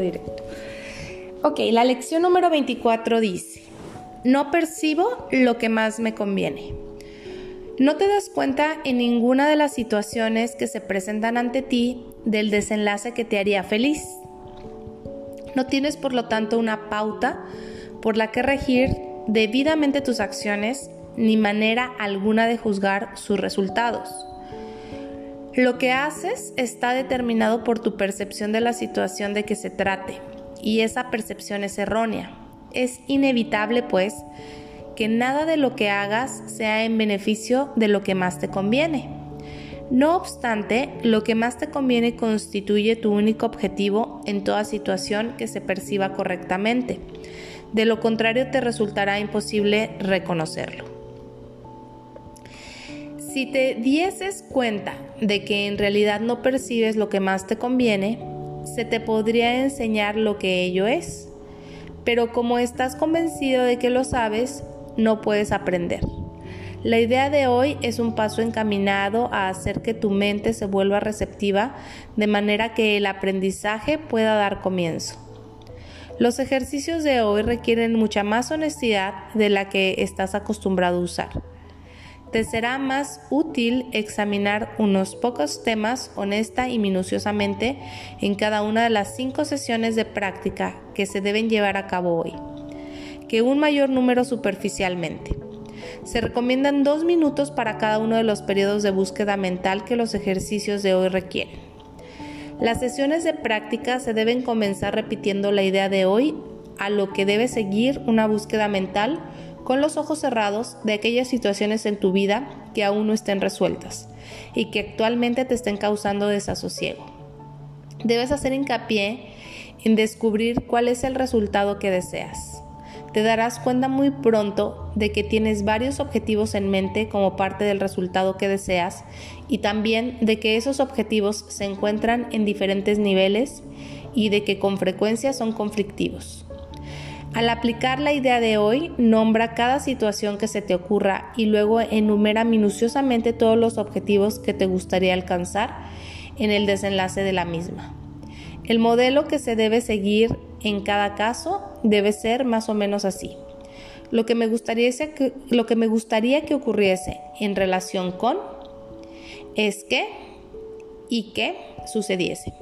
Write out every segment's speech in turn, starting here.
directo. Ok, la lección número 24 dice, no percibo lo que más me conviene. No te das cuenta en ninguna de las situaciones que se presentan ante ti del desenlace que te haría feliz. No tienes por lo tanto una pauta por la que regir debidamente tus acciones ni manera alguna de juzgar sus resultados. Lo que haces está determinado por tu percepción de la situación de que se trate, y esa percepción es errónea. Es inevitable, pues, que nada de lo que hagas sea en beneficio de lo que más te conviene. No obstante, lo que más te conviene constituye tu único objetivo en toda situación que se perciba correctamente. De lo contrario, te resultará imposible reconocerlo. Si te dieses cuenta de que en realidad no percibes lo que más te conviene, se te podría enseñar lo que ello es. Pero como estás convencido de que lo sabes, no puedes aprender. La idea de hoy es un paso encaminado a hacer que tu mente se vuelva receptiva de manera que el aprendizaje pueda dar comienzo. Los ejercicios de hoy requieren mucha más honestidad de la que estás acostumbrado a usar te será más útil examinar unos pocos temas honesta y minuciosamente en cada una de las cinco sesiones de práctica que se deben llevar a cabo hoy, que un mayor número superficialmente. Se recomiendan dos minutos para cada uno de los periodos de búsqueda mental que los ejercicios de hoy requieren. Las sesiones de práctica se deben comenzar repitiendo la idea de hoy a lo que debe seguir una búsqueda mental con los ojos cerrados de aquellas situaciones en tu vida que aún no estén resueltas y que actualmente te estén causando desasosiego. Debes hacer hincapié en descubrir cuál es el resultado que deseas. Te darás cuenta muy pronto de que tienes varios objetivos en mente como parte del resultado que deseas y también de que esos objetivos se encuentran en diferentes niveles y de que con frecuencia son conflictivos. Al aplicar la idea de hoy, nombra cada situación que se te ocurra y luego enumera minuciosamente todos los objetivos que te gustaría alcanzar en el desenlace de la misma. El modelo que se debe seguir en cada caso debe ser más o menos así. Lo que me gustaría, que, lo que, me gustaría que ocurriese en relación con es que y que sucediese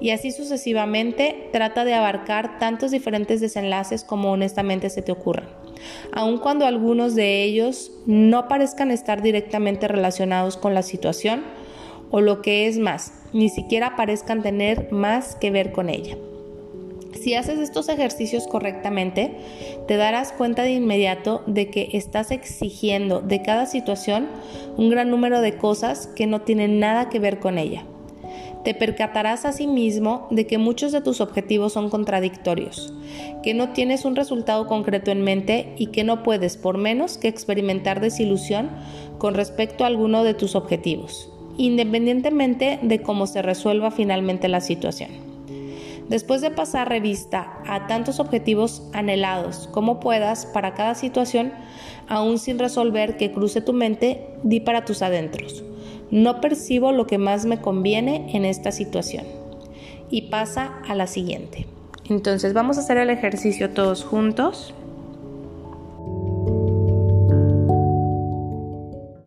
y así sucesivamente trata de abarcar tantos diferentes desenlaces como honestamente se te ocurran, aun cuando algunos de ellos no parezcan estar directamente relacionados con la situación o lo que es más, ni siquiera parezcan tener más que ver con ella. Si haces estos ejercicios correctamente, te darás cuenta de inmediato de que estás exigiendo de cada situación un gran número de cosas que no tienen nada que ver con ella te percatarás asimismo de que muchos de tus objetivos son contradictorios, que no tienes un resultado concreto en mente y que no puedes por menos que experimentar desilusión con respecto a alguno de tus objetivos, independientemente de cómo se resuelva finalmente la situación. Después de pasar revista a tantos objetivos anhelados como puedas para cada situación, aún sin resolver que cruce tu mente, di para tus adentros. No percibo lo que más me conviene en esta situación. Y pasa a la siguiente. Entonces vamos a hacer el ejercicio todos juntos.